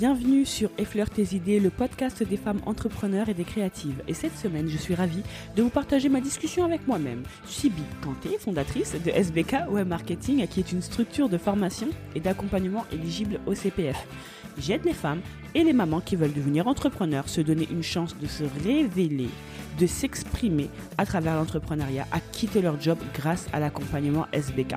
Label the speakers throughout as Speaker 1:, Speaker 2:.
Speaker 1: Bienvenue sur Effleur tes idées, le podcast des femmes entrepreneurs et des créatives. Et cette semaine, je suis ravie de vous partager ma discussion avec moi-même. Sibi Kanté, fondatrice de SBK Web Marketing, qui est une structure de formation et d'accompagnement éligible au CPF. J'aide les femmes et les mamans qui veulent devenir entrepreneurs, se donner une chance de se révéler, de s'exprimer à travers l'entrepreneuriat, à quitter leur job grâce à l'accompagnement SBK.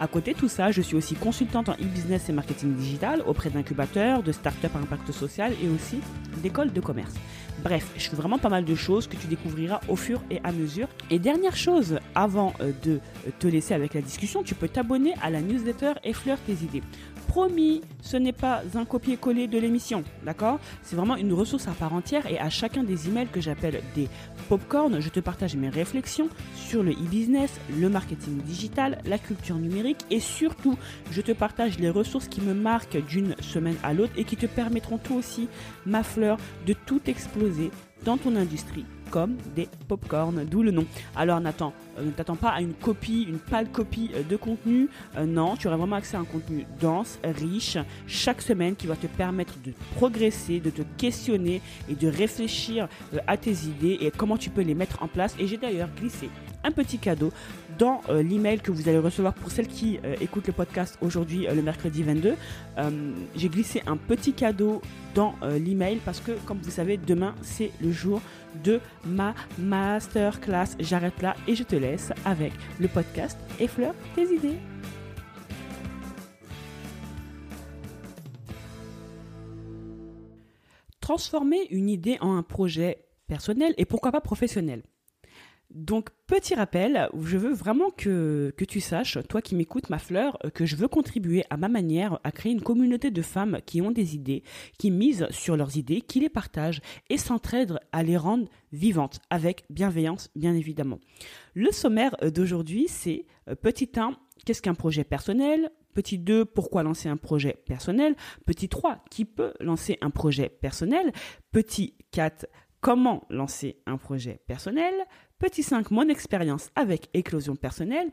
Speaker 1: À côté de tout ça, je suis aussi consultante en e-business et marketing digital auprès d'incubateurs, de startups à impact social et aussi d'écoles de commerce. Bref, je fais vraiment pas mal de choses que tu découvriras au fur et à mesure. Et dernière chose, avant euh, de te laisser avec la discussion, tu peux t'abonner à la newsletter Effleur tes idées. Promis, ce n'est pas un copier-coller de l'émission, d'accord? C'est vraiment une ressource à part entière et à chacun des emails que j'appelle des popcorn, je te partage mes réflexions sur le e-business, le marketing digital, la culture numérique et surtout, je te partage les ressources qui me marquent d'une semaine à l'autre et qui te permettront toi aussi, ma fleur, de tout exploser dans ton industrie comme des popcorn, d'où le nom. Alors Nathan, euh, ne t'attends pas à une copie, une pâle copie euh, de contenu? Euh, non, tu auras vraiment accès à un contenu dense, riche, chaque semaine qui va te permettre de progresser, de te questionner et de réfléchir à tes idées et comment tu peux les mettre en place. Et j'ai d'ailleurs glissé un petit cadeau dans l'email que vous allez recevoir pour celles qui écoutent le podcast aujourd'hui, le mercredi 22. j'ai glissé un petit cadeau dans l'email parce que, comme vous savez, demain c'est le jour de ma masterclass. J'arrête là et je te laisse avec le podcast Effleure tes idées. Transformer une idée en un projet personnel et pourquoi pas professionnel. Donc, petit rappel, je veux vraiment que, tu saches, toi qui m'écoutes ma fleur, que je veux contribuer à ma manière à créer une communauté de femmes qui ont des idées, qui misent sur leurs idées, qui les partagent et s'entraident à les rendre vivantes, avec bienveillance bien évidemment. Le sommaire d'aujourd'hui, c'est euh, petit 1, qu'est-ce qu'un projet personnel? Petit 2, pourquoi lancer un projet personnel? Petit 3, qui peut lancer un projet personnel? Petit 4, comment lancer un projet personnel? Petit 5, mon expérience avec éclosion personnelle.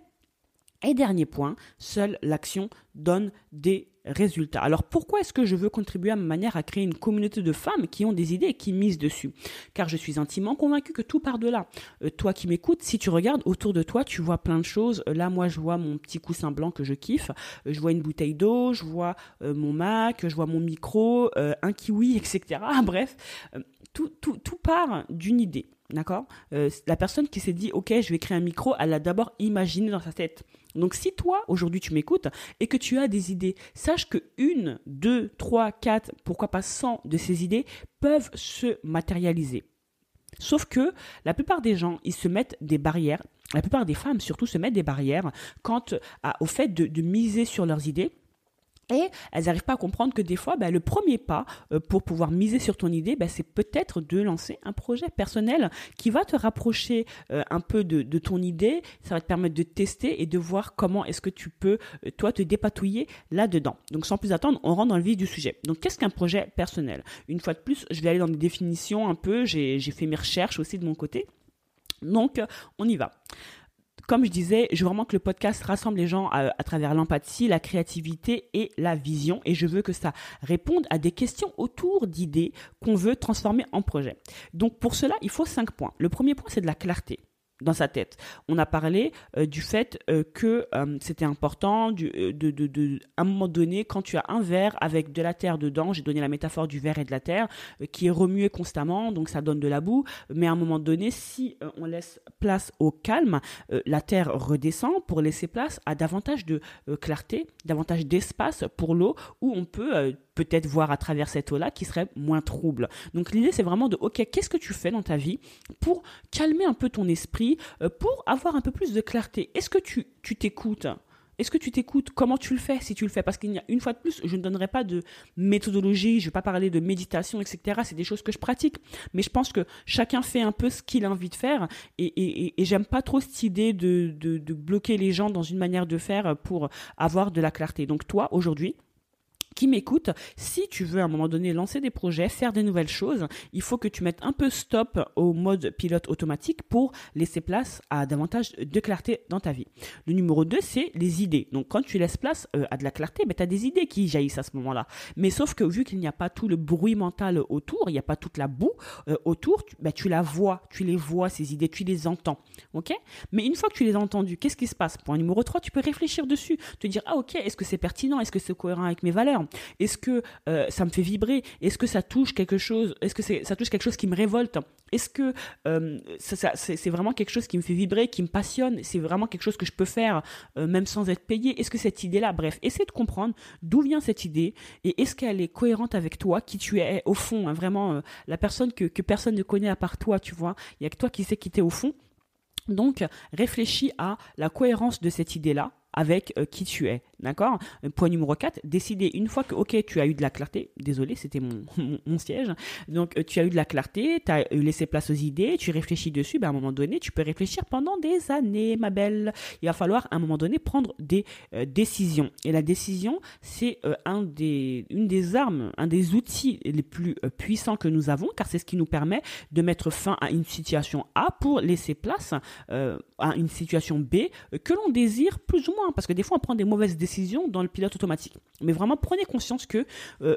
Speaker 1: Et dernier point, seule l'action donne des résultats. Alors pourquoi est-ce que je veux contribuer à ma manière à créer une communauté de femmes qui ont des idées et qui misent dessus? Car je suis intimement convaincue que tout part de là. Euh, toi qui m'écoutes, si tu regardes autour de toi, tu vois plein de choses. Euh, là, moi, je vois mon petit coussin blanc que je kiffe. Euh, je vois une bouteille d'eau, je vois mon Mac, je vois mon micro, un kiwi, etc. Bref, tout, part d'une idée. D'accord? Euh, La personne qui s'est dit, OK, je vais créer un micro, elle l'a d'abord imaginé dans sa tête. Donc si toi, aujourd'hui, tu m'écoutes et que tu as des idées, sache que une, deux, trois, quatre, pourquoi pas cent de ces idées peuvent se matérialiser. Sauf que la plupart des gens, ils se mettent des barrières. La plupart des femmes, surtout, se mettent des barrières quant au fait de miser sur leurs idées et elles n'arrivent pas à comprendre que des fois, bah, le premier pas euh, pour pouvoir miser sur ton idée, bah, c'est peut-être de lancer un projet personnel qui va te rapprocher euh, un peu de, ton idée. Ça va te permettre de tester et de voir comment est-ce que tu peux, euh, toi, te dépatouiller là-dedans. Donc, sans plus attendre, on rentre dans le vif du sujet. Donc, qu'est-ce qu'un projet personnel? Une fois de plus, je vais aller dans des définitions un peu. J'ai fait mes recherches aussi de mon côté. Donc, on y va comme je disais, je veux vraiment que le podcast rassemble les gens à, travers l'empathie, la créativité et la vision. Et je veux que ça réponde à des questions autour d'idées qu'on veut transformer en projet. Donc pour cela, il faut cinq points. Le premier point, c'est de la clarté dans sa tête. On a parlé euh, du fait euh, que euh, c'était important de, de, à un moment donné, quand tu as un verre avec de la terre dedans, j'ai donné la métaphore du verre et de la terre, qui est remué constamment, donc ça donne de la boue, mais à un moment donné, si on laisse place au calme, la terre redescend pour laisser place à davantage de clarté, davantage d'espace pour l'eau, où on peut peut-être voir à travers cette eau-là qui serait moins trouble. Donc l'idée, c'est vraiment de, ok, qu'est-ce que tu fais dans ta vie pour calmer un peu ton esprit, euh, pour avoir un peu plus de clarté? Est-ce que tu t'écoutes? Est-ce que tu t'écoutes? Comment tu le fais si tu le fais? Parce qu'il y a une fois de plus, je ne donnerai pas de méthodologie, je ne vais pas parler de méditation, etc. C'est des choses que je pratique. Mais je pense que chacun fait un peu ce qu'il a envie de faire. Et, et, j'aime pas trop cette idée de, de bloquer les gens dans une manière de faire pour avoir de la clarté. Donc toi, aujourd'hui, qui m'écoute, si tu veux à un moment donné lancer des projets, faire des nouvelles choses, il faut que tu mettes un peu stop au mode pilote automatique pour laisser place à davantage de clarté dans ta vie. Le numéro 2, c'est les idées. Donc quand tu laisses place euh, à de la clarté, ben, tu as des idées qui jaillissent à ce moment-là. Mais sauf que vu qu'il n'y a pas tout le bruit mental autour, il n'y a pas toute la boue euh, autour, tu, ben, tu la vois, tu les vois, ces idées, tu les entends. ok? Mais une fois que tu les as entendues, qu'est-ce qui se passe? Point numéro 3, tu peux réfléchir dessus, te dire, ah ok, est-ce que c'est pertinent? Est-ce que c'est cohérent avec mes valeurs? Est-ce que euh, ça me fait vibrer? Est-ce que ça touche quelque chose? Est-ce que ça touche quelque chose qui me révolte? Est-ce que euh, c'est vraiment quelque chose qui me fait vibrer, qui me passionne? C'est vraiment quelque chose que je peux faire euh, même sans être payé Est-ce que cette idée-là, bref, essaie de comprendre d'où vient cette idée et est-ce qu'elle est cohérente avec toi, qui tu es au fond, hein, vraiment la personne que, personne ne connaît à part toi, tu vois? Il y a que toi qui sais qui t'es au fond. Donc, réfléchis à la cohérence de cette idée-là avec qui tu es. D'accord? Point numéro 4, décider une fois que, ok, tu as eu de la clarté, désolé, c'était mon, siège, donc euh, tu as eu de la clarté, tu as laissé place aux idées, tu réfléchis dessus, ben, à un moment donné, tu peux réfléchir pendant des années, ma belle. Il va falloir à un moment donné prendre des euh, décisions. Et la décision, c'est une des armes, un des outils les plus puissants que nous avons, car c'est ce qui nous permet de mettre fin à une situation A pour laisser place à une situation B que l'on désire plus ou moins parce que des fois on prend des mauvaises décisions dans le pilote automatique. Mais vraiment prenez conscience que euh,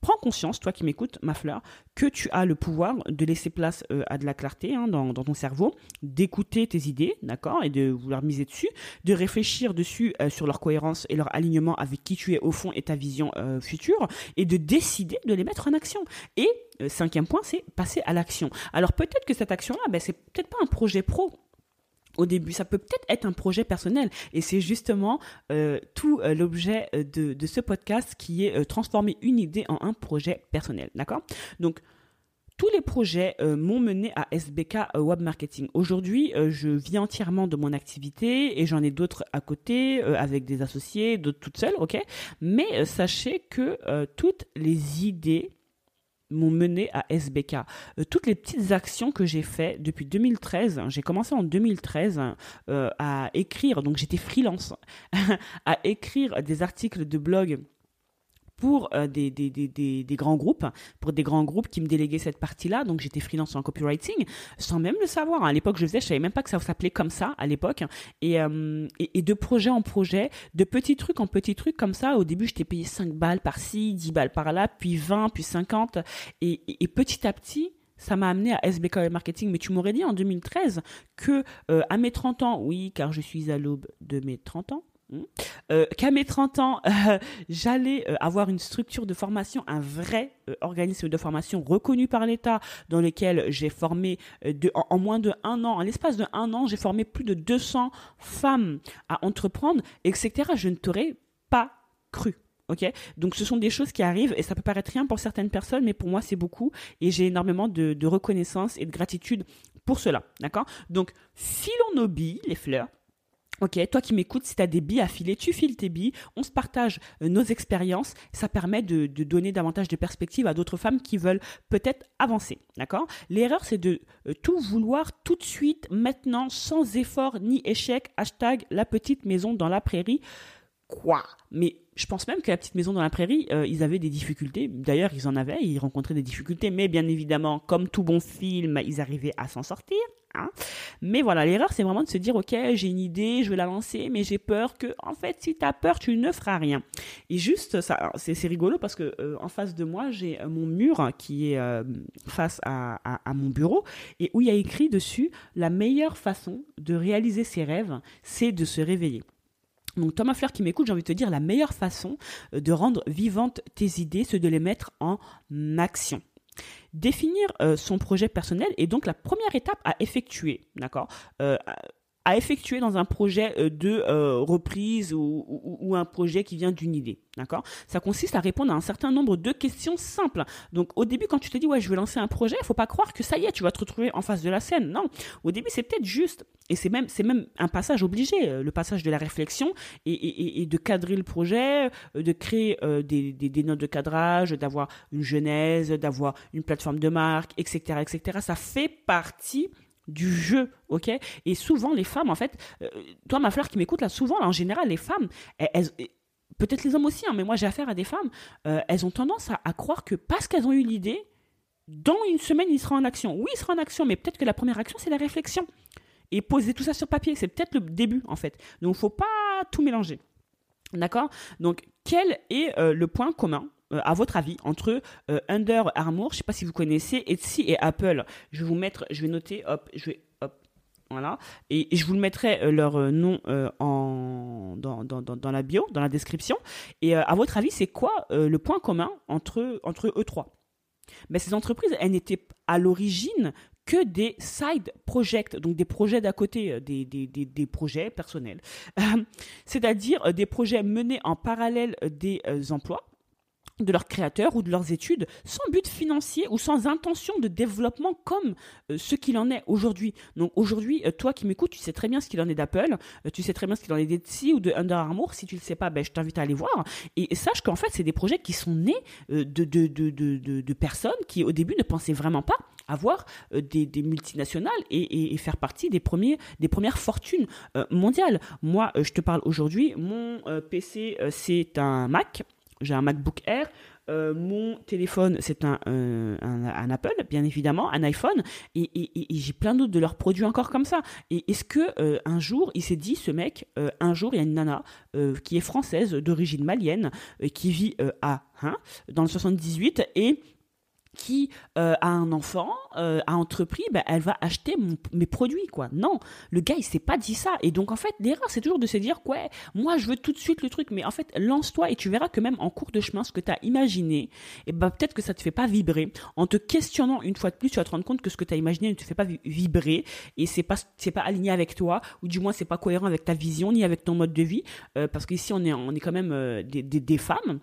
Speaker 1: prends conscience, toi qui m'écoutes, ma fleur, que tu as le pouvoir de laisser place euh, à de la clarté hein, dans, ton cerveau, d'écouter tes idées, d'accord, et de vouloir miser dessus, de réfléchir dessus euh, sur leur cohérence et leur alignement avec qui tu es au fond et ta vision future, et de décider de les mettre en action. Et cinquième point, c'est passer à l'action. Alors peut-être que cette action-là, ben, c'est peut-être pas un projet pro au début. Ça peut peut-être être un projet personnel. Et c'est justement euh, tout euh, l'objet euh, de, ce podcast qui est transformer une idée en un projet personnel. D'accord? Donc, tous les projets m'ont mené à SBK Web Marketing. Aujourd'hui, je vis entièrement de mon activité et j'en ai d'autres à côté avec des associés, d'autres toutes seules, ok? Mais sachez que toutes les idées m'ont mené à SBK. Euh, toutes les petites actions que j'ai faites depuis 2013, j'ai commencé en 2013 euh, à écrire, donc j'étais freelance, à écrire des articles de blog pour euh, des, des, des, des, grands groupes, pour des grands groupes qui me déléguaient cette partie-là. Donc j'étais freelance en copywriting, sans même le savoir. À l'époque, je faisais, je savais même pas que ça s'appelait comme ça à l'époque. Et, euh, et, de projet en projet, de petits trucs en petits trucs comme ça. Au début, j'étais payé 5 balles par-ci, 10 balles par-là, puis 20, puis 50. Et, et, petit à petit, ça m'a amené à SBK Marketing. Mais tu m'aurais dit en 2013 que euh, à mes 30 ans, oui, car je suis à l'aube de mes 30 ans, Hmm. Euh, qu'à mes 30 ans, euh, j'allais euh, avoir une structure de formation, un vrai organisme de formation reconnu par l'État, dans lequel j'ai formé en, moins de un an, en l'espace de un an, j'ai formé plus de 200 femmes à entreprendre, etc. Je ne t'aurais pas cru. Ok, donc ce sont des choses qui arrivent et ça peut paraître rien pour certaines personnes, mais pour moi c'est beaucoup et j'ai énormément de, reconnaissance et de gratitude pour cela. D'accord? Donc filons nos billes, les fleurs Ok, toi qui m'écoutes, si tu as des billes à filer, tu files tes billes, on se partage euh, nos expériences, ça permet de, donner davantage de perspectives à d'autres femmes qui veulent peut-être avancer, d'accord? L'erreur, c'est de euh, tout vouloir tout de suite, maintenant, sans effort ni échec, hashtag la petite maison dans la prairie. Quoi? Mais je pense même que la petite maison dans la prairie, euh, ils avaient des difficultés. D'ailleurs, ils en avaient, ils rencontraient des difficultés, mais bien évidemment, comme tout bon film, ils arrivaient à s'en sortir. Hein. Mais voilà, l'erreur, c'est vraiment de se dire, ok, j'ai une idée, je vais la lancer, mais j'ai peur que, en fait, si tu as peur, tu ne feras rien. Et juste, ça, c'est, rigolo parce que euh, en face de moi, j'ai euh, mon mur qui est face à, à, mon bureau et où il y a écrit dessus, la meilleure façon de réaliser ses rêves, c'est de se réveiller. Donc Thomas Fleur qui m'écoute, j'ai envie de te dire la meilleure façon de rendre vivantes tes idées, c'est de les mettre en action. Définir euh, son projet personnel est donc la première étape à effectuer, d'accord? Euh, à effectuer dans un projet euh, de reprise ou, un projet qui vient d'une idée. D'accord? Ça consiste à répondre à un certain nombre de questions simples. Donc au début, quand tu te dis ouais, je vais lancer un projet, il faut pas croire que ça y est, tu vas te retrouver en face de la scène. Non. Au début, c'est peut-être juste, et c'est même, même un passage obligé, euh, le passage de la réflexion et, de cadrer le projet, euh, de créer euh, des, des, notes de cadrage, d'avoir une genèse, d'avoir une plateforme de marque, etc., etc. Ça fait partie du jeu, ok? Et souvent, les femmes, en fait, toi, ma fleur qui m'écoute là, souvent, en général, les femmes, peut-être les hommes aussi, hein, mais moi j'ai affaire à des femmes, elles ont tendance à, croire que parce qu'elles ont eu l'idée, dans une semaine, il sera en action. Oui, il sera en action, mais peut-être que la première action, c'est la réflexion. Et poser tout ça sur papier, c'est peut-être le début, en fait. Donc, il faut pas tout mélanger. D'accord? Donc, quel est le point commun? Euh, à votre avis, entre euh, Under Armour, je ne sais pas si vous connaissez, Etsy et Apple. Je vais vous mettre, je vais noter, hop, je vais, hop, voilà, et, je vous le mettrai euh, leur nom en, dans, dans, dans, la bio, dans la description. Et à votre avis, c'est quoi le point commun entre, entre eux trois? Mais Ces entreprises, elles n'étaient à l'origine que des side projects, donc des projets d'à côté, des, des, des, des projets personnels, c'est-à-dire des projets menés en parallèle des emplois de leurs créateurs ou de leurs études sans but financier ou sans intention de développement comme euh, ce qu'il en est aujourd'hui. Donc aujourd'hui, euh, toi qui m'écoutes, tu sais très bien ce qu'il en est d'Apple, euh, tu sais très bien ce qu'il en est d'Etsy ou de Under Armour. Si tu ne le sais pas, ben, je t'invite à aller voir. Et, sache qu'en fait, c'est des projets qui sont nés de, de, de, de, personnes qui au début ne pensaient vraiment pas avoir des, multinationales et, et, faire partie des, premiers, des premières fortunes mondiales. Moi, je te parle aujourd'hui, mon PC, c'est un Mac j'ai un MacBook Air. Euh, mon téléphone, c'est un, euh, un, Apple, bien évidemment, un iPhone, et, j'ai plein d'autres de leurs produits encore comme ça. Et est-ce que euh, un jour, il s'est dit, ce mec, un jour, il y a une nana qui est française, d'origine malienne, qui vit à hein, dans le 78, et qui euh, a un enfant, euh, a entrepris, ben, elle va acheter mes produits, quoi. Non, le gars, il s'est pas dit ça. Et donc, en fait, l'erreur, c'est toujours de se dire, ouais, moi, je veux tout de suite le truc. Mais en fait, lance-toi et tu verras que même en cours de chemin, ce que tu as imaginé, et eh ben, peut-être que ça te fait pas vibrer. En te questionnant une fois de plus, tu vas te rendre compte que ce que tu as imaginé ne te fait pas vibrer et c'est pas, pas aligné avec toi, ou du moins, c'est pas cohérent avec ta vision ni avec ton mode de vie. Euh, parce qu'ici, on est, on est quand même des, des femmes.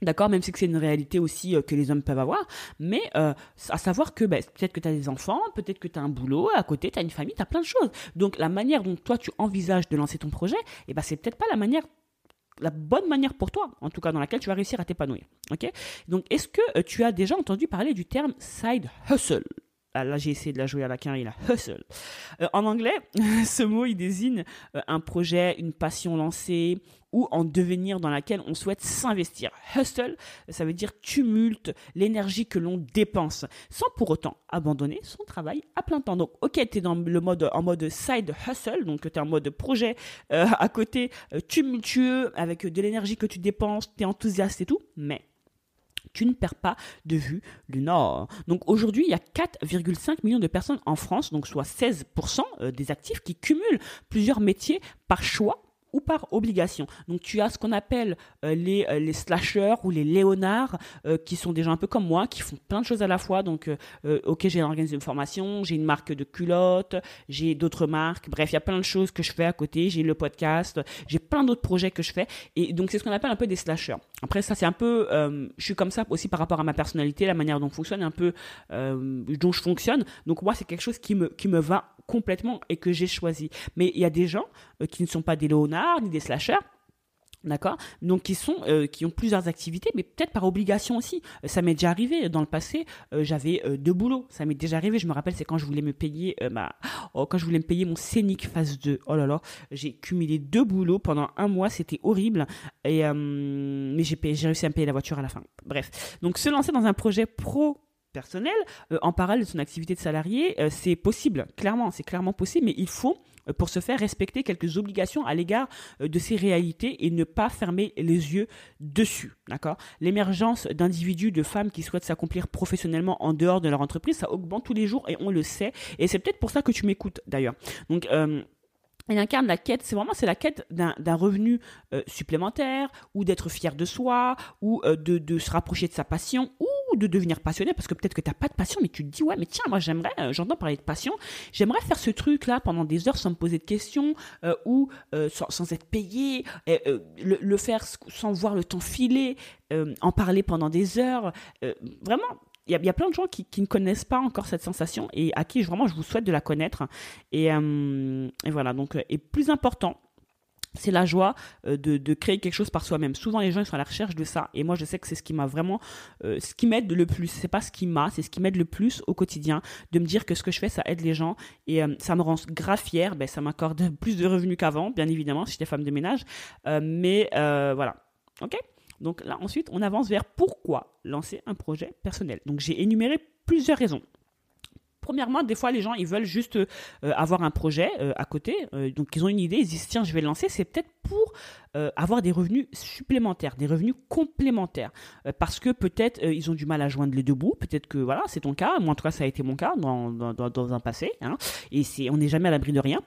Speaker 1: D'accord, même si c'est une réalité aussi euh, que les hommes peuvent avoir, mais euh, à savoir que ben, peut-être que tu as des enfants, peut-être que tu as un boulot, à côté tu as une famille, tu as plein de choses. Donc la manière dont toi tu envisages de lancer ton projet, eh ben, c'est peut-être pas la manière la bonne manière pour toi, en tout cas dans laquelle tu vas réussir à t'épanouir. Ok? Donc est-ce que euh, tu as déjà entendu parler du terme side hustle? Là, j'ai essayé de la jouer à la carrière, la hustle. en anglais, ce mot, il désigne un projet, une passion lancée, ou en devenir dans laquelle on souhaite s'investir. Hustle, ça veut dire tumulte, l'énergie que l'on dépense, sans pour autant abandonner son travail à plein temps. Donc, ok, tu es dans le mode, en mode side hustle, donc tu es en mode projet euh, à côté, euh, tumultueux, avec de l'énergie que tu dépenses, tu es enthousiaste et tout, mais tu ne perds pas de vue le Nord. Donc aujourd'hui, il y a 4,5 millions de personnes en France, donc soit 16% euh, des actifs qui cumulent plusieurs métiers par choix ou par obligation. Donc tu as ce qu'on appelle euh, les, euh, les slashers ou les léonards euh, qui sont des gens un peu comme moi, qui font plein de choses à la fois. Donc ok, j'ai organisé une formation, j'ai une marque de culottes, j'ai d'autres marques, bref, il y a plein de choses que je fais à côté, j'ai le podcast, j'ai plein d'autres projets que je fais. Et donc c'est ce qu'on appelle un peu des slashers. Après ça c'est un peu, je suis comme ça aussi par rapport à ma personnalité, la manière dont je fonctionne, un peu dont je fonctionne. Donc moi c'est quelque chose qui me, qui me va complètement et que j'ai choisi. Mais il y a des gens qui ne sont pas des léonards, ni des slashers. D'accord Donc qui sont euh, qui ont plusieurs activités mais peut-être par obligation aussi. Euh, ça m'est déjà arrivé dans le passé, euh, j'avais deux boulots, ça m'est déjà arrivé, je me rappelle c'est quand je voulais me payer ma oh, quand je voulais me payer mon scénic phase 2. Oh là là, j'ai cumulé deux boulots pendant un mois, c'était horrible et mais j'ai j'ai réussi à me payer la voiture à la fin. Bref. Donc se lancer dans un projet pro personnel en parallèle de son activité de salarié, c'est possible, clairement, c'est clairement possible mais il faut euh, pour se faire respecter quelques obligations à l'égard euh, de ces réalités et ne pas fermer les yeux dessus. D'accord? L'émergence d'individus, de femmes qui souhaitent s'accomplir professionnellement en dehors de leur entreprise, ça augmente tous les jours et on le sait. Et c'est peut-être pour ça que tu m'écoutes d'ailleurs. Donc, euh, il incarne la quête, c'est vraiment c'est la quête d'un revenu supplémentaire ou d'être fier de soi ou de, de, se rapprocher de sa passion ou de devenir passionné parce que peut-être que tu n'as pas de passion, mais tu te dis, ouais, mais tiens, moi j'aimerais, euh, j'entends parler de passion, j'aimerais faire ce truc-là pendant des heures sans me poser de questions euh, ou euh, sans, être payé, le, faire sans voir le temps filer, en parler pendant des heures. vraiment, il y, a, plein de gens qui, ne connaissent pas encore cette sensation et à qui vraiment je vous souhaite de la connaître. Et, et voilà, donc, et plus important, c'est la joie euh, de, créer quelque chose par soi-même. Souvent, les gens sont à la recherche de ça. Et moi, je sais que c'est ce qui m'a vraiment, euh, ce qui m'aide le plus. C'est pas ce qui m'a, c'est ce qui m'aide le plus au quotidien, de me dire que ce que je fais, ça aide les gens et euh, ça me rend grave fière. Ben, ça m'accorde plus de revenus qu'avant, bien évidemment, si j'étais femme de ménage. mais voilà, Ok? Donc là, ensuite, on avance vers pourquoi lancer un projet personnel. Donc j'ai énuméré plusieurs raisons. Premièrement, des fois, les gens, ils veulent juste euh, avoir un projet euh, à côté. Euh, donc, ils ont une idée, ils disent, tiens, je vais le lancer. C'est peut-être pour avoir des revenus supplémentaires, des revenus complémentaires. parce que peut-être ils ont du mal à joindre les deux bouts. Peut-être que, voilà, c'est ton cas. Moi, en tout cas, ça a été mon cas dans, dans, dans un passé. Hein. Et on n'est jamais à l'abri de rien.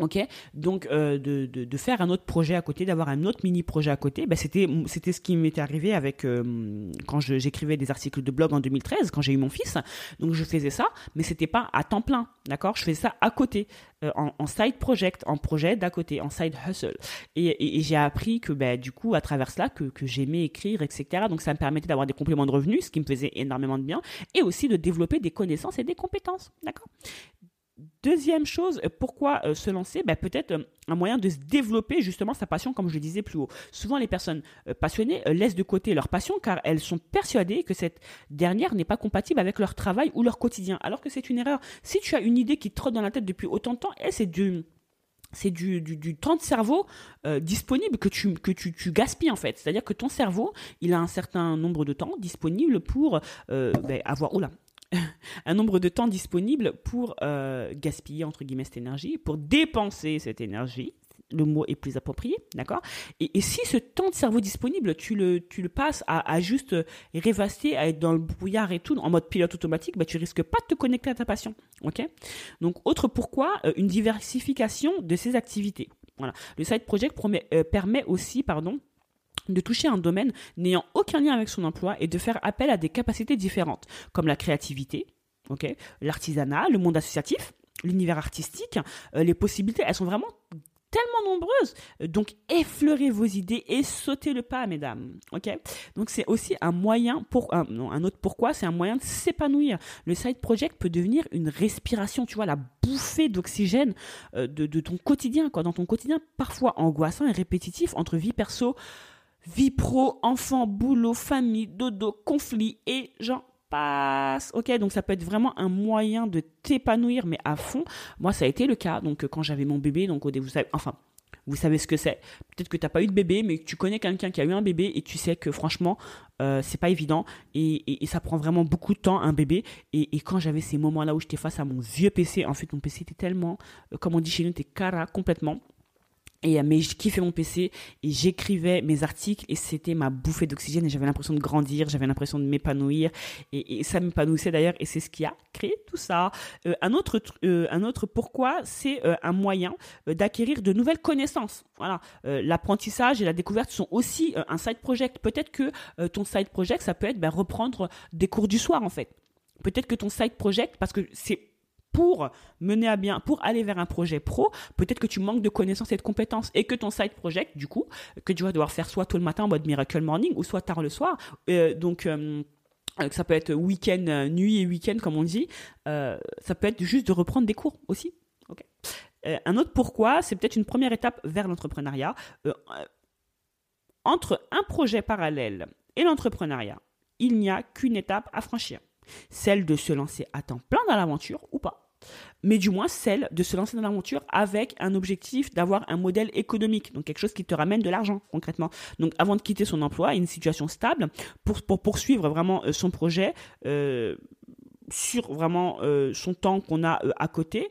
Speaker 1: Ok, donc euh, de, de, faire un autre projet à côté, d'avoir un autre mini projet à côté, ben c'était c'était ce qui m'était arrivé avec euh, quand j'écrivais des articles de blog en 2013, quand j'ai eu mon fils. Donc je faisais ça, mais c'était pas à temps plein, d'accord? Je faisais ça à côté, euh, en, side project, en projet d'à côté, en side hustle. Et, j'ai appris que ben du coup à travers cela que, que j'aimais écrire, etc. Donc ça me permettait d'avoir des compléments de revenus, ce qui me faisait énormément de bien, et aussi de développer des connaissances et des compétences, d'accord? Deuxième chose, euh, pourquoi euh, se lancer? Ben, Peut-être euh, un moyen de se développer justement sa passion, comme je le disais plus haut. Souvent, les personnes passionnées laissent de côté leur passion car elles sont persuadées que cette dernière n'est pas compatible avec leur travail ou leur quotidien. Alors que c'est une erreur. Si tu as une idée qui te trotte dans la tête depuis autant de temps, et c'est du c'est temps de cerveau disponible que tu, gaspilles en fait. C'est-à-dire que ton cerveau, il a un certain nombre de temps disponible pour ben, avoir... Oula, un nombre de temps disponible pour euh, gaspiller, entre guillemets, cette énergie, pour dépenser cette énergie. Le mot est plus approprié, d'accord? Et, si ce temps de cerveau disponible, tu le, tu le passes à, juste rêvasser, à être dans le brouillard et tout, en mode pilote automatique, bah, tu risques pas de te connecter à ta passion, ok? Donc, autre pourquoi, euh, une diversification de ces activités. Voilà. Le side project euh, permet aussi, pardon, de toucher un domaine n'ayant aucun lien avec son emploi et de faire appel à des capacités différentes, comme la créativité, l'artisanat, le monde associatif, l'univers artistique, euh, les possibilités, elles sont vraiment tellement nombreuses. Donc, effleurez vos idées et sautez le pas, mesdames. Donc, c'est aussi un moyen pour un, un autre pourquoi, c'est un moyen de s'épanouir. Le side project peut devenir une respiration, tu vois, la bouffée d'oxygène euh, de, de, ton quotidien, quoi. Dans ton quotidien parfois angoissant et répétitif entre vie perso, vie pro, enfant, boulot, famille, dodo, conflit et j'en passe. Ok, donc ça peut être vraiment un moyen de t'épanouir, mais à fond. Moi, ça a été le cas. Donc, quand j'avais mon bébé, donc au début, vous savez, enfin, vous savez ce que c'est. Peut-être que tu n'as pas eu de bébé, mais tu connais quelqu'un qui a eu un bébé et tu sais que franchement, euh, c'est pas évident et, ça prend vraiment beaucoup de temps un bébé. Et, quand j'avais ces moments-là où j'étais face à mon vieux PC, en fait, mon PC était tellement, euh, comme on dit chez nous, était cara complètement. Et euh, mais je kiffais mon PC et j'écrivais mes articles et c'était ma bouffée d'oxygène et j'avais l'impression de grandir, j'avais l'impression de m'épanouir et, ça m'épanouissait d'ailleurs et c'est ce qui a créé tout ça. Euh, un autre euh, un autre pourquoi c'est un moyen d'acquérir de nouvelles connaissances. Voilà, l'apprentissage et la découverte sont aussi un side project. Peut-être que ton side project ça peut être ben, reprendre des cours du soir en fait. Peut-être que ton side project parce que c'est pour mener à bien, pour aller vers un projet pro, peut-être que tu manques de connaissances et de compétences et que ton side project, du coup, que tu vas devoir faire soit tôt le matin en mode miracle morning ou soit tard le soir. Euh, donc, euh, ça peut être week-end, euh, nuit et week-end, comme on dit. ça peut être juste de reprendre des cours aussi. un autre pourquoi, c'est peut-être une première étape vers l'entrepreneuriat. entre un projet parallèle et l'entrepreneuriat, il n'y a qu'une étape à franchir celle de se lancer à temps plein dans l'aventure ou pas mais du moins celle de se lancer dans l'aventure avec un objectif d'avoir un modèle économique, donc quelque chose qui te ramène de l'argent concrètement. Donc avant de quitter son emploi, une situation stable pour, pour poursuivre vraiment euh, son projet euh, sur vraiment euh, son temps qu'on a à côté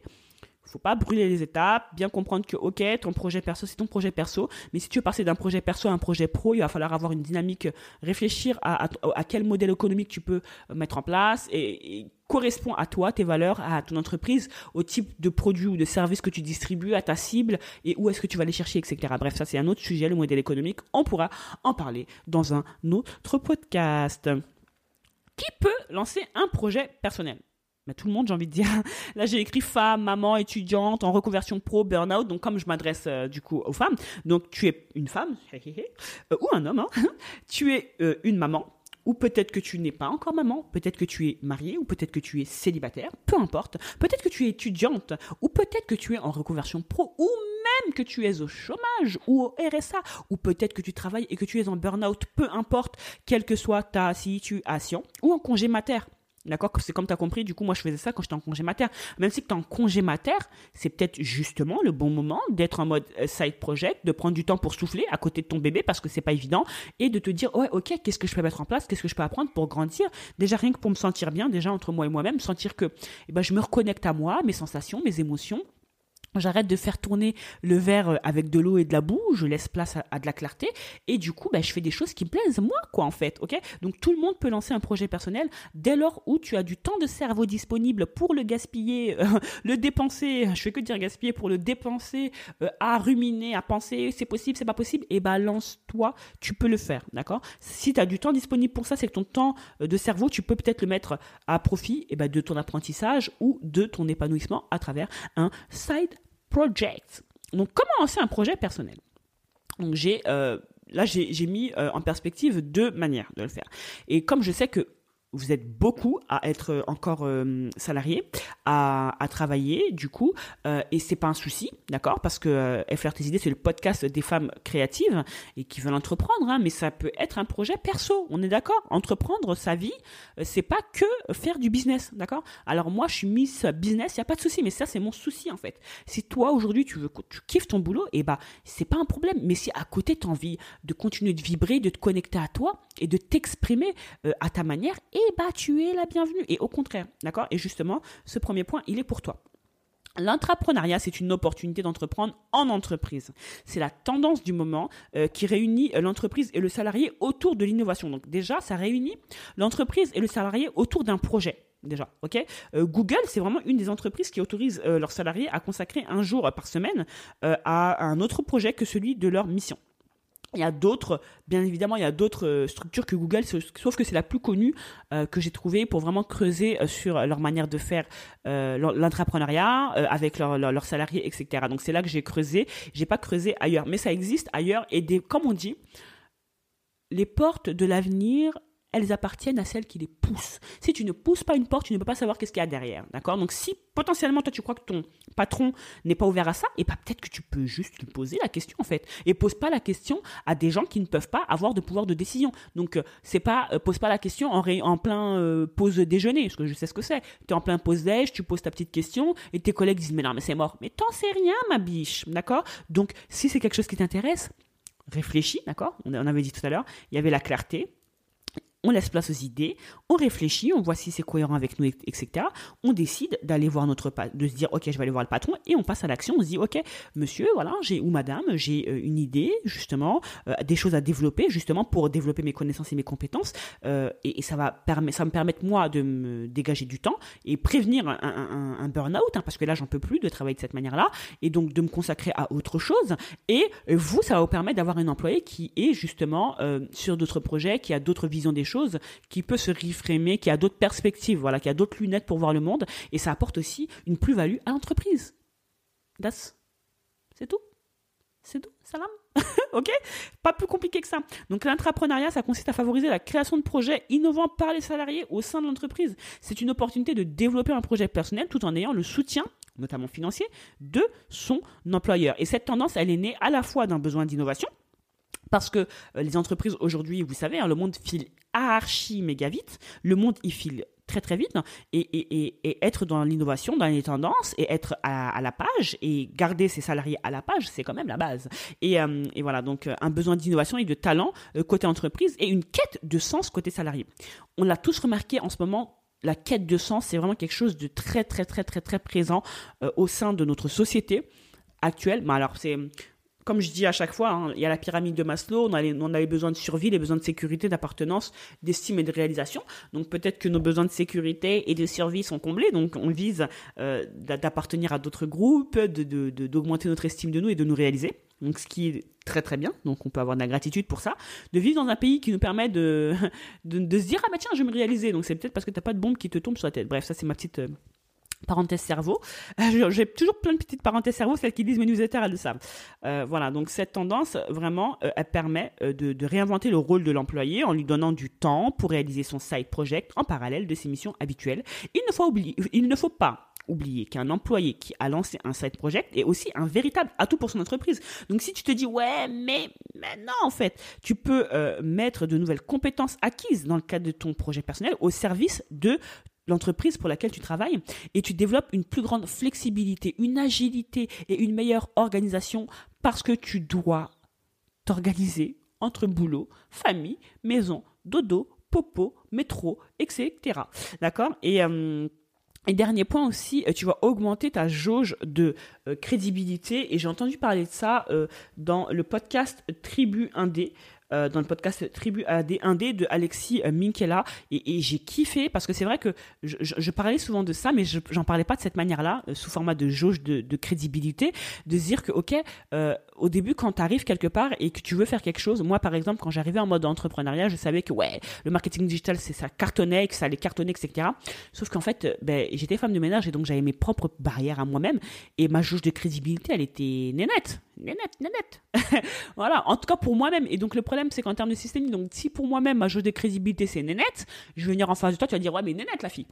Speaker 1: faut pas brûler les étapes, bien comprendre que ok, ton projet perso c'est ton projet perso, mais si tu veux passer d'un projet perso à un projet pro, il va falloir avoir une dynamique, réfléchir à, à, quel modèle économique tu peux mettre en place et, correspond à toi, tes valeurs, à ton entreprise, au type de produit ou de service que tu distribues, à ta cible et où est-ce que tu vas les chercher, etc. Bref, ça c'est un autre sujet, le modèle économique. On pourra en parler dans un autre podcast. Qui peut lancer un projet personnel? Tout le monde, j'ai envie de dire. Là, j'ai écrit femme, maman, étudiante, en reconversion pro, burn-out. Donc, comme je m'adresse euh, du coup aux femmes, donc tu es une femme euh, ou un homme. Hein. tu es euh, une maman. Ou peut-être que tu n'es pas encore maman, peut-être que tu es mariée, ou peut-être que tu es célibataire, peu importe. Peut-être que tu es étudiante, ou peut-être que tu es en reconversion pro, ou même que tu es au chômage ou au RSA, ou peut-être que tu travailles et que tu es en burn-out, peu importe, quelle que soit ta situation, ou en congé mater. D'accord C'est comme tu as compris, du coup, moi, je faisais ça quand j'étais en congé mater. Même si tu es en congé mater, c'est peut-être justement le bon moment d'être en mode euh, side project, de prendre du temps pour souffler à côté de ton bébé parce que c'est pas évident et de te dire, ouais, ok, qu'est-ce que je peux mettre en place Qu'est-ce que je peux apprendre pour grandir? Déjà, rien que pour me sentir bien, déjà entre moi et moi-même, sentir que eh ben, je me reconnecte à moi, mes sensations, mes émotions J'arrête de faire tourner le verre euh, avec de l'eau et de la boue, je laisse place à, de la clarté et du coup, ben, je fais des choses qui me plaisent moi, quoi, en fait, ok? Donc tout le monde peut lancer un projet personnel dès lors où tu as du temps de cerveau disponible pour le gaspiller, euh, le dépenser. Je fais que dire gaspiller pour le dépenser, euh, à ruminer, à penser, c'est possible, c'est pas possible. Et ben lance-toi, tu peux le faire, d'accord? Si tu as du temps disponible pour ça, c'est que ton temps de cerveau, tu peux peut-être le mettre à profit, et ben de ton apprentissage ou de ton épanouissement à travers un side project. Donc, comment lancer un projet personnel? Donc, j'ai euh, là, j'ai mis euh, en perspective deux manières de le faire. Et comme je sais que vous êtes beaucoup à être encore euh, salarié, à, à, travailler du coup, euh, et c'est pas un souci, d'accord? Parce que euh, Tes idées, c'est le podcast des femmes créatives et qui veulent entreprendre, hein, mais ça peut être un projet perso. On est d'accord? Entreprendre sa vie, euh, c'est pas que faire du business, d'accord? Alors moi, je suis Miss Business, y a pas de souci, mais ça c'est mon souci en fait. Si toi aujourd'hui tu veux, tu kiffes ton boulot, et eh bah c'est pas un problème. Mais si à côté tu as envie de continuer de vibrer, de te connecter à toi et de t'exprimer à ta manière, eh bah, tu es la bienvenue. Et au contraire, d'accord? Et justement, ce premier point, il est pour toi. L'entrepreneuriat, c'est une opportunité d'entreprendre en entreprise. C'est la tendance du moment euh, qui réunit euh, l'entreprise et le salarié autour de l'innovation. Donc déjà, ça réunit l'entreprise et le salarié autour d'un projet. Déjà, ok? Euh, Google, c'est vraiment une des entreprises qui autorise leurs salariés à consacrer un jour par semaine à un autre projet que celui de leur mission. Il y a d'autres, bien évidemment, il y a d'autres euh, structures que Google, sauf que c'est la plus connue euh, que j'ai trouvée pour vraiment creuser euh, sur leur manière de faire l'entrepreneuriat avec leurs salariés, etc. Donc c'est là que j'ai creusé. J'ai pas creusé ailleurs, mais ça existe ailleurs. Et des, comme on dit, les portes de l'avenir elles appartiennent à celles qui les poussent. Si tu ne pousses pas une porte, tu ne peux pas savoir qu'est-ce qu'il y a derrière. D'accord? Donc si potentiellement toi tu crois que ton patron n'est pas ouvert à ça, et pas bah, peut-être que tu peux juste lui poser la question en fait. Et pose pas la question à des gens qui ne peuvent pas avoir de pouvoir de décision. Donc euh, c'est pas euh, pose pas la question en, en plein euh, pause déjeuner, parce que je sais ce que c'est. Tu es en plein pause déj, tu poses ta petite question et tes collègues disent mais non mais c'est mort. Mais t'en sais rien ma biche, d'accord? Donc si c'est quelque chose qui t'intéresse, réfléchis, d'accord? On avait dit tout à l'heure, il y avait la clarté, on laisse place aux idées, on réfléchit, on voit si c'est cohérent avec nous, etc. On décide d'aller voir notre de se dire ok je vais aller voir le patron et on passe à l'action. On se dit ok monsieur voilà j'ai ou madame j'ai euh, une idée justement euh, des choses à développer justement pour développer mes connaissances et mes compétences euh, et, ça va ça me permettre moi de me dégager du temps et prévenir un, burn-out hein, parce que là j'en peux plus de travailler de cette manière-là et donc de me consacrer à autre chose et vous ça va vous permettre d'avoir un employé qui est justement sur d'autres projets qui a d'autres visions des chose qui peut se reframer, qui a d'autres perspectives, voilà, qui a d'autres lunettes pour voir le monde, et ça apporte aussi une plus-value à l'entreprise. Das. C'est tout. C'est tout. Salam. ok? Pas plus compliqué que ça. Donc l'entrepreneuriat, ça consiste à favoriser la création de projets innovants par les salariés au sein de l'entreprise. C'est une opportunité de développer un projet personnel tout en ayant le soutien notamment financier, de son employeur. Et cette tendance, elle est née à la fois d'un besoin d'innovation, parce que euh, les entreprises aujourd'hui, vous savez, hein, le monde file archi méga vite. Le monde, il file très très vite et, et, et, être dans l'innovation, dans les tendances et être à, la page et garder ses salariés à la page, c'est quand même la base. Et, euh, et voilà, donc euh, un besoin d'innovation et de talent côté entreprise et une quête de sens côté salarié. On l'a tous remarqué en ce moment. La quête de sens, c'est vraiment quelque chose de très très très très très présent au sein de notre société actuelle. Mais alors c'est comme je dis à chaque fois, hein, il y a la pyramide de Maslow, on a, les, besoins de survie, les besoins de sécurité, d'appartenance, d'estime et de réalisation. Donc peut-être que nos besoins de sécurité et de survie sont comblés, donc on vise euh, d'appartenir à d'autres groupes, d'augmenter de, notre estime de nous et de nous réaliser. Donc ce qui est très très bien, donc on peut avoir de la gratitude pour ça, de vivre dans un pays qui nous permet de, de, se dire ah bah tiens je vais me réaliser, donc c'est peut-être parce que t'as pas de bombe qui te tombe sur la tête. Bref, ça c'est ma petite euh, parenthèse cerveau. Euh, j'ai toujours plein de petites parenthèses cerveau, celles qui disent mes newsletters, elles le savent. Euh, voilà, donc cette tendance, vraiment, euh, elle permet de, réinventer le rôle de l'employé en lui donnant du temps pour réaliser son side project en parallèle de ses missions habituelles. Il ne faut, oublier, il ne faut pas oublier qu'un employé qui a lancé un side project est aussi un véritable atout pour son entreprise. Donc si tu te dis ouais mais, maintenant en fait, tu peux mettre de nouvelles compétences acquises dans le cadre de ton projet personnel au service de l'entreprise pour laquelle tu travailles et tu développes une plus grande flexibilité, une agilité et une meilleure organisation parce que tu dois t'organiser entre boulot, famille, maison, dodo, popo, métro, etc. D'accord? Et euh, et dernier point aussi, euh, tu vas augmenter ta jauge de euh, crédibilité. Et j'ai entendu parler de ça dans le podcast Tribu Indé. Euh, dans le podcast Tribu AD 1D de Alexis euh, Minkela. Et, j'ai kiffé parce que c'est vrai que je, parlais souvent de ça mais je j'en parlais pas de cette manière-là euh, sous format de jauge de, crédibilité de dire que ok au début quand tu arrives quelque part et que tu veux faire quelque chose moi par exemple quand j'arrivais en mode entrepreneuriat je savais que ouais le marketing digital ça cartonnait que ça allait cartonner etc sauf qu'en fait ben, j'étais femme de ménage et donc j'avais mes propres barrières à moi-même et ma jauge de crédibilité elle était nénette nénette nénette voilà en tout cas pour moi-même et donc le problème c'est qu'en termes de système, donc si pour moi-même ma jauge de crédibilité c'est nénette, je vais venir en face de toi, tu vas dire ouais mais nénette la fille.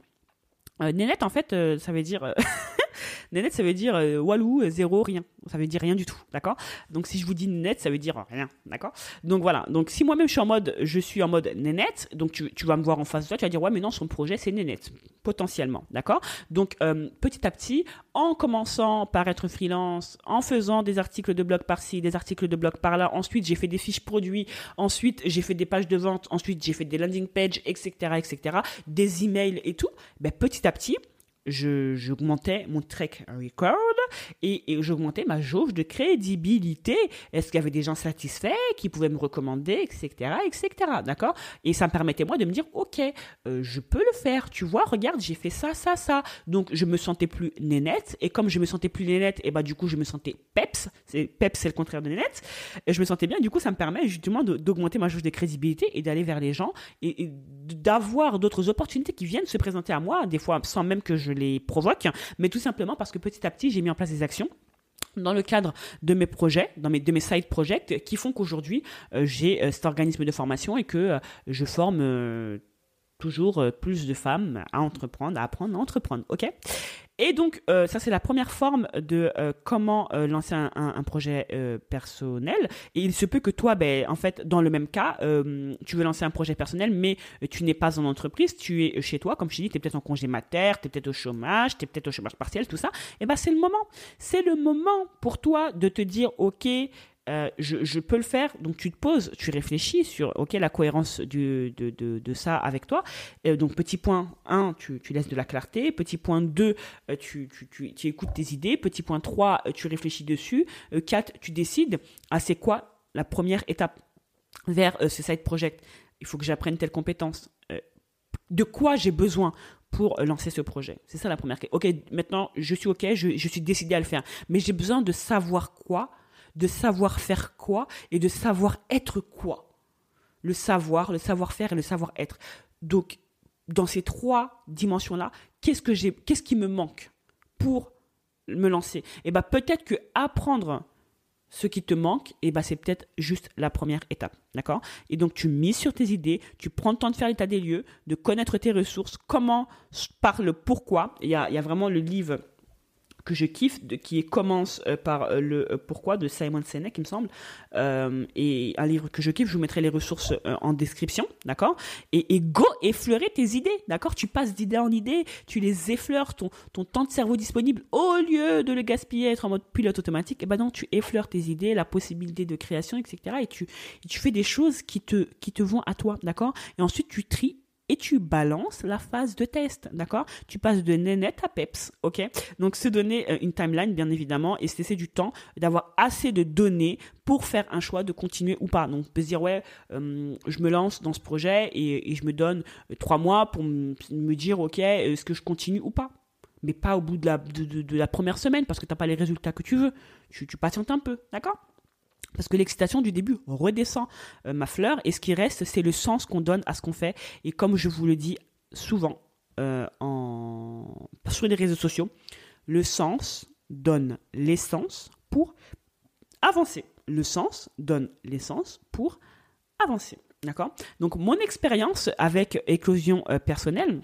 Speaker 1: Euh, nénette en fait, euh, ça veut dire euh, nénette, ça veut dire walou, zéro, rien ça veut dire rien du tout, d'accord? Donc si je vous dis net, ça veut dire rien, d'accord? Donc voilà, donc si moi-même je suis en mode, je suis en mode nénette, donc tu, vas me voir en face de toi, tu vas dire ouais mais non, son projet c'est nénette, potentiellement, d'accord? Donc euh, petit à petit, en commençant par être freelance, en faisant des articles de blog par-ci, des articles de blog par-là, ensuite j'ai fait des fiches produits, ensuite j'ai fait des pages de vente, ensuite j'ai fait des landing pages, etc., etc., des emails et tout, ben, petit à petit, j'augmentais mon track record et, et j'augmentais ma jauge de crédibilité. Est-ce qu'il y avait des gens satisfaits qui pouvaient me recommander, etc., etc. D'accord? Et ça me permettait moi de me dire, ok, euh, je peux le faire. Tu vois, regarde, j'ai fait ça, ça, ça. Donc je me sentais plus nénette et comme je me sentais plus nénette, et bah du coup je me sentais peps. C'est peps, c'est le contraire de nénette. Et je me sentais bien. Du coup, ça me permet justement d'augmenter ma jauge de crédibilité et d'aller vers les gens et, et d'avoir d'autres opportunités qui viennent se présenter à moi, des fois sans même que je les provoque, mais tout simplement parce que petit à petit, j'ai mis en place des actions dans le cadre de mes projets, dans mes, de mes side projects, qui font qu'aujourd'hui, euh, j'ai euh, cet organisme de formation et que euh, je forme toujours plus de femmes à entreprendre, à apprendre à entreprendre. Ok? Et donc, euh, ça, c'est la première forme de euh, comment euh, lancer un, projet personnel. Et il se peut que toi, ben, en fait, dans le même cas, tu veux lancer un projet personnel, mais tu n'es pas en entreprise, tu es chez toi, comme je dis, tu es peut-être en congé mater, tu peut-être au chômage, tu es peut-être au chômage partiel, tout ça. Et ben, c'est le moment. C'est le moment pour toi de te dire, OK, euh, je, peux le faire. Donc tu te poses, tu réfléchis sur ok la cohérence de, de, ça avec toi. Euh, donc petit point 1, tu, laisses de la clarté. Petit point 2, euh, tu, tu, écoutes tes idées. Petit point 3, tu réfléchis dessus. 4, tu décides. Ah c'est quoi la première étape vers ce side project Il faut que j'apprenne telle compétence. de quoi j'ai besoin pour lancer ce projet? C'est ça la première. Ok, maintenant je suis ok, je, je suis décidé à le faire, mais j'ai besoin de savoir quoi de savoir faire quoi et de savoir être quoi. Le savoir, le savoir-faire et le savoir-être. Donc, dans ces trois dimensions-là, qu'est-ce que j'ai, qu'est-ce qui me manque pour me lancer? Et eh ben peut-être que apprendre ce qui te manque, et eh ben c'est peut-être juste la première étape, d'accord? Et donc tu mises sur tes idées, tu prends le temps de faire l'état des lieux, de connaître tes ressources, comment par le pourquoi. Il y a vraiment le livre que je kiffe, qui commence euh, par euh, le euh, pourquoi de Simon Sinek, il me semble, et un livre que je kiffe, je vous mettrai les ressources en description, d'accord? Et, et, go effleurer tes idées, d'accord? Tu passes d'idée en idée, tu les effleures, ton, ton temps de cerveau disponible, au lieu de le gaspiller, être en mode pilote automatique, et eh ben non, tu effleures tes idées, la possibilité de création, etc. Et tu, tu fais des choses qui te, qui te vont à toi, d'accord? Et ensuite, tu tries et tu balances la phase de test, d'accord? Tu passes de nénette à peps, ok? Donc se donner euh, une timeline, bien évidemment, et se laisser du temps d'avoir assez de données pour faire un choix de continuer ou pas. Donc peut se dire, ouais, euh, je me lance dans ce projet et, je me donne euh, trois mois pour me dire, ok, est-ce que je continue ou pas? Mais pas au bout de la, première semaine parce que tu n'as pas les résultats que tu veux. Tu patientes un peu, d'accord? Parce que l'excitation du début redescend euh, ma fleur et ce qui reste, c'est le sens qu'on donne à ce qu'on fait. Et comme je vous le dis souvent euh, sur les réseaux sociaux, le sens donne l'essence pour avancer. Le sens donne l'essence pour avancer. D'accord? Donc mon expérience avec éclosion euh, personnelle,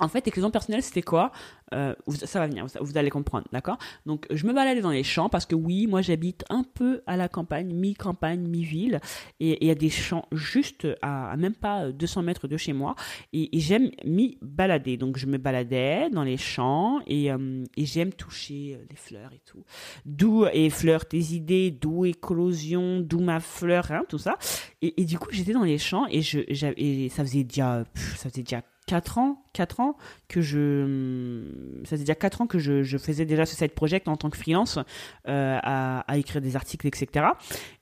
Speaker 1: En fait, éclosion personnelle, c'était quoi? Euh, Ça va venir, vous, allez comprendre, d'accord? Donc, je me baladais dans les champs parce que oui, moi, j'habite un peu à la campagne, mi-campagne, mi-ville, et il y a des champs juste à, même pas 200 mètres de chez moi, et, j'aime m'y balader. Donc, je me baladais dans les champs et, euh, j'aime toucher euh, les fleurs et tout. D'où et fleurs tes idées, d'où éclosion, d'où ma fleur, hein, tout ça. Et, du coup, j'étais dans les champs et, je, ça faisait déjà, ça faisait déjà 4 ans, 4 ans que je, ça faisait déjà 4 ans que je, faisais déjà ce side project en tant que freelance, euh, à, écrire des articles, etc.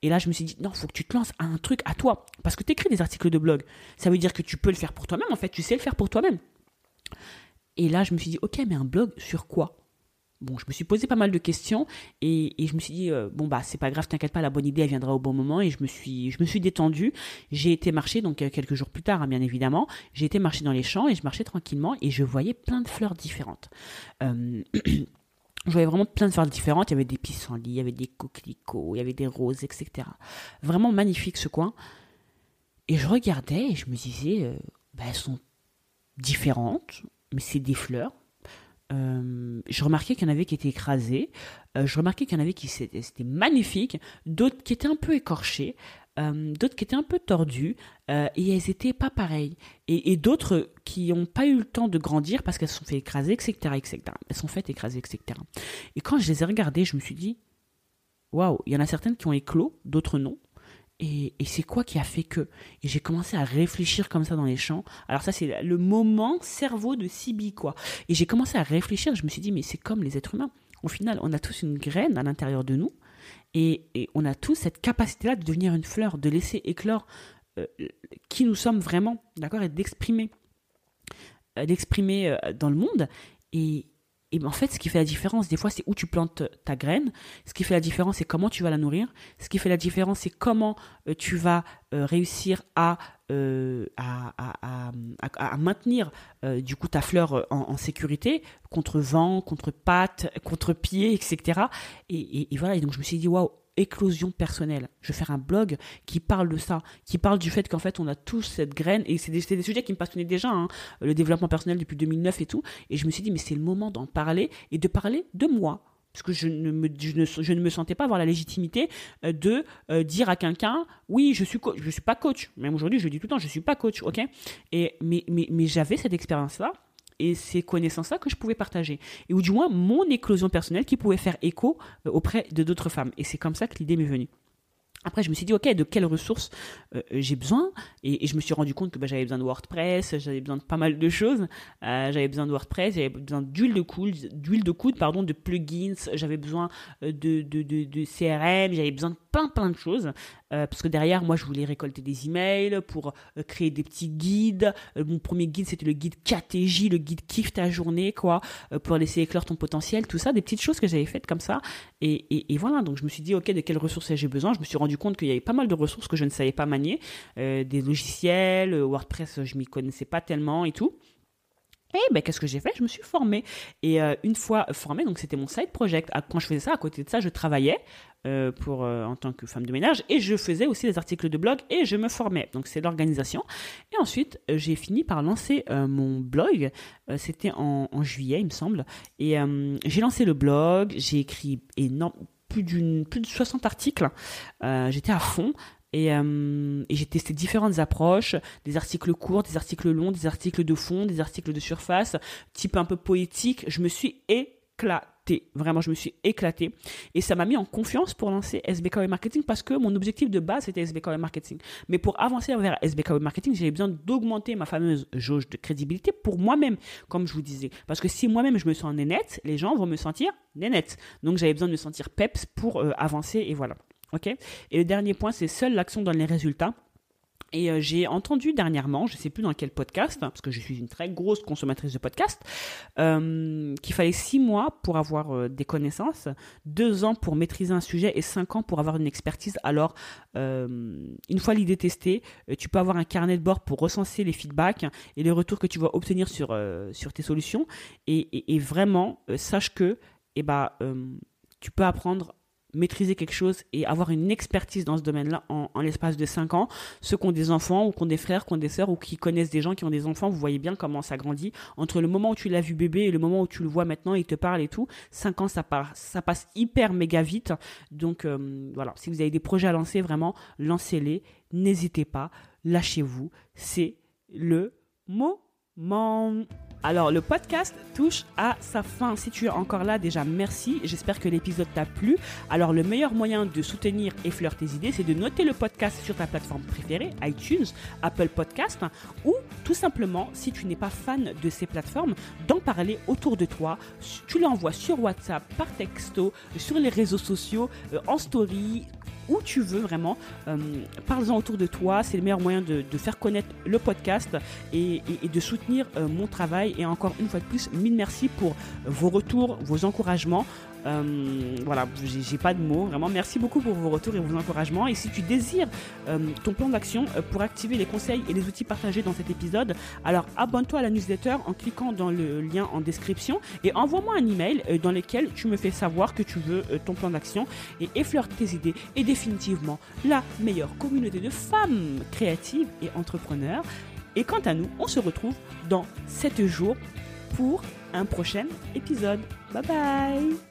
Speaker 1: Et là, je me suis dit, non, faut que tu te lances à un truc à toi. Parce que tu écris des articles de blog. Ça veut dire que tu peux le faire pour toi-même, en fait. Tu sais le faire pour toi-même. Et là, je me suis dit, ok, mais un blog sur quoi? Bon, je me suis posé pas mal de questions et, je me suis dit euh, bon bah c'est pas grave, t'inquiète pas, la bonne idée elle viendra au bon moment et je me suis je me suis détendue. J'ai été marcher donc euh, quelques jours plus tard, hein, bien évidemment, j'ai été marcher dans les champs et je marchais tranquillement et je voyais plein de fleurs différentes. Euh, je voyais vraiment plein de fleurs différentes. Il y avait des pissenlits, il y avait des coquelicots, il y avait des roses, etc. Vraiment magnifique ce coin. Et je regardais et je me disais, bah, elles sont différentes, mais c'est des fleurs euh, je remarquais qu'il y en avait qui étaient écrasés, euh, je remarquais qu'il y en avait qui c'était magnifique, d'autres qui étaient un peu écorchés, euh, d'autres qui étaient un peu tordus, et elles n'étaient pas pareilles. Et, d'autres qui n'ont pas eu le temps de grandir parce qu'elles se sont fait écraser, etc., etc. Elles sont faites écraser, etc. Et quand je les ai regardées, je me suis dit, waouh, il y en a certaines qui ont éclos, d'autres non. Et, c'est quoi qui a fait que Et j'ai commencé à réfléchir comme ça dans les champs. Alors ça, c'est le moment cerveau de Sibi, quoi. Et j'ai commencé à réfléchir. Je me suis dit, mais c'est comme les êtres humains. Au final, on a tous une graine à l'intérieur de nous. Et, on a tous cette capacité-là de devenir une fleur, de laisser éclore euh, qui nous sommes vraiment, d'accord Et d'exprimer euh, d'exprimer euh, dans le monde. Et, et en fait, ce qui fait la différence, des fois, c'est où tu plantes ta graine. Ce qui fait la différence, c'est comment tu vas la nourrir. Ce qui fait la différence, c'est comment euh, tu vas euh, réussir euh, à, à, à, maintenir du coup ta fleur en, sécurité contre vent, contre pattes, contre pieds, etc. Et, et, et, voilà. Et donc, je me suis dit, waouh, éclosion personnelle. Je vais faire un blog qui parle de ça, qui parle du fait qu'en fait on a tous cette graine, et c'est des, des, sujets qui me passionnaient déjà, hein, le développement personnel depuis 2009 et tout, et je me suis dit mais c'est le moment d'en parler et de parler de moi. Parce que je ne, me, je, ne, me sentais pas avoir la légitimité euh, de euh, dire à quelqu'un oui je suis je suis pas coach. Même aujourd'hui je dis tout le temps je suis pas coach ok? Et mais mais, mais j'avais cette expérience là et ces connaissances-là que je pouvais partager. Et ou du moins mon éclosion personnelle qui pouvait faire écho euh, auprès de d'autres femmes. Et c'est comme ça que l'idée m'est venue. Après, je me suis dit, OK, de quelles ressources euh, j'ai besoin? Et, je me suis rendu compte que bah, j'avais besoin de WordPress, j'avais besoin de pas mal de choses. Euh, j'avais besoin de WordPress, j'avais besoin d'huile de coude, d'huile de coude, pardon, de plugins, j'avais besoin de, de, de, de CRM, j'avais besoin de plein plein de choses. Euh, parce que derrière, moi, je voulais récolter des emails pour euh, créer des petits guides. Euh, mon premier guide, c'était le guide KTJ, le guide Kiffe ta journée, quoi, pour laisser éclore ton potentiel, tout ça, des petites choses que j'avais faites comme ça. Et, et, et, voilà, donc je me suis dit, ok, de quelles ressources j'ai besoin? Je me suis rendu compte qu'il y avait pas mal de ressources que je ne savais pas manier, des logiciels, WordPress, je m'y connaissais pas tellement et tout. Et ben, qu'est-ce que j'ai fait? Je me suis formée. Et une fois formée, donc c'était mon side project. Quand je faisais ça, à côté de ça, je travaillais euh, pour, euh, en tant que femme de ménage et je faisais aussi des articles de blog et je me formais. Donc c'est l'organisation. Et ensuite, euh, j'ai fini par lancer mon blog. C'était en, juillet, il me semble. Et j'ai lancé le blog, j'ai écrit énorme, plus, plus de 60 articles. J'étais à fond. Et, et, j'ai testé différentes approches, des articles courts, des articles longs, des articles de fond, des articles de surface, type un peu poétique. Je me suis éclatée Vraiment, je me suis éclatée. Et ça m'a mis en confiance pour lancer SBK Web Marketing parce que mon objectif de base, c'était SBK Web Marketing. Mais pour avancer vers SBK Web Marketing, j'avais besoin d'augmenter ma fameuse jauge de crédibilité pour moi-même, comme je vous disais. Parce que si moi-même, je me sens nénette, les gens vont me sentir nénette. Donc, j'avais besoin de me sentir peps pour euh, avancer et voilà. OK Et le dernier point, c'est seule l'action donne les résultats. Et euh, j'ai entendu dernièrement, je ne sais plus dans quel podcast, parce que je suis une très grosse consommatrice de podcasts, euh, qu'il fallait six mois pour avoir euh, des connaissances, deux ans pour maîtriser un sujet et cinq ans pour avoir une expertise. Alors, une fois l'idée testée, tu peux avoir un carnet de bord pour recenser les feedbacks et les retours que tu vas obtenir sur, sur tes solutions. Et, et, vraiment, sache que eh ben, tu peux apprendre maîtriser quelque chose et avoir une expertise dans ce domaine-là en, l'espace de 5 ans. Ceux qui ont des enfants ou qui ont des frères, qui ont des sœurs ou qui connaissent des gens qui ont des enfants, vous voyez bien comment ça grandit. Entre le moment où tu l'as vu bébé et le moment où tu le vois maintenant, il te parle et tout, 5 ans, ça, passe hyper méga vite. Donc euh, voilà, si vous avez des projets à lancer, vraiment, lancez-les. N'hésitez pas, lâchez-vous. C'est le moment. Alors, le podcast touche à sa fin. Si tu es encore là, déjà merci. J'espère que l'épisode t'a plu. Alors, le meilleur moyen de soutenir Effleur tes idées, c'est de noter le podcast sur ta plateforme préférée, iTunes, Apple Podcast, ou tout simplement, si tu n'es pas fan de ces plateformes, d'en parler autour de toi. Tu l'envoies sur WhatsApp, par texto, sur les réseaux sociaux, euh, en story, où tu veux vraiment. Euh, Parle-en autour de toi. C'est le meilleur moyen de, faire connaître le podcast et, de soutenir euh, mon travail. Et encore une fois de plus, mille merci pour vos retours, vos encouragements. Euh, voilà, j'ai pas de mots. Vraiment, merci beaucoup pour vos retours et vos encouragements. Et si tu désires euh, ton plan d'action euh, pour activer les conseils et les outils partagés dans cet épisode, alors abonne-toi à la newsletter en cliquant dans le lien en description et envoie-moi un email dans lequel tu me fais savoir que tu veux ton plan d'action et effleure tes idées. Et définitivement, la meilleure communauté de femmes créatives et entrepreneurs. Et quant à nous, on se retrouve dans 7 jours pour un prochain épisode. Bye bye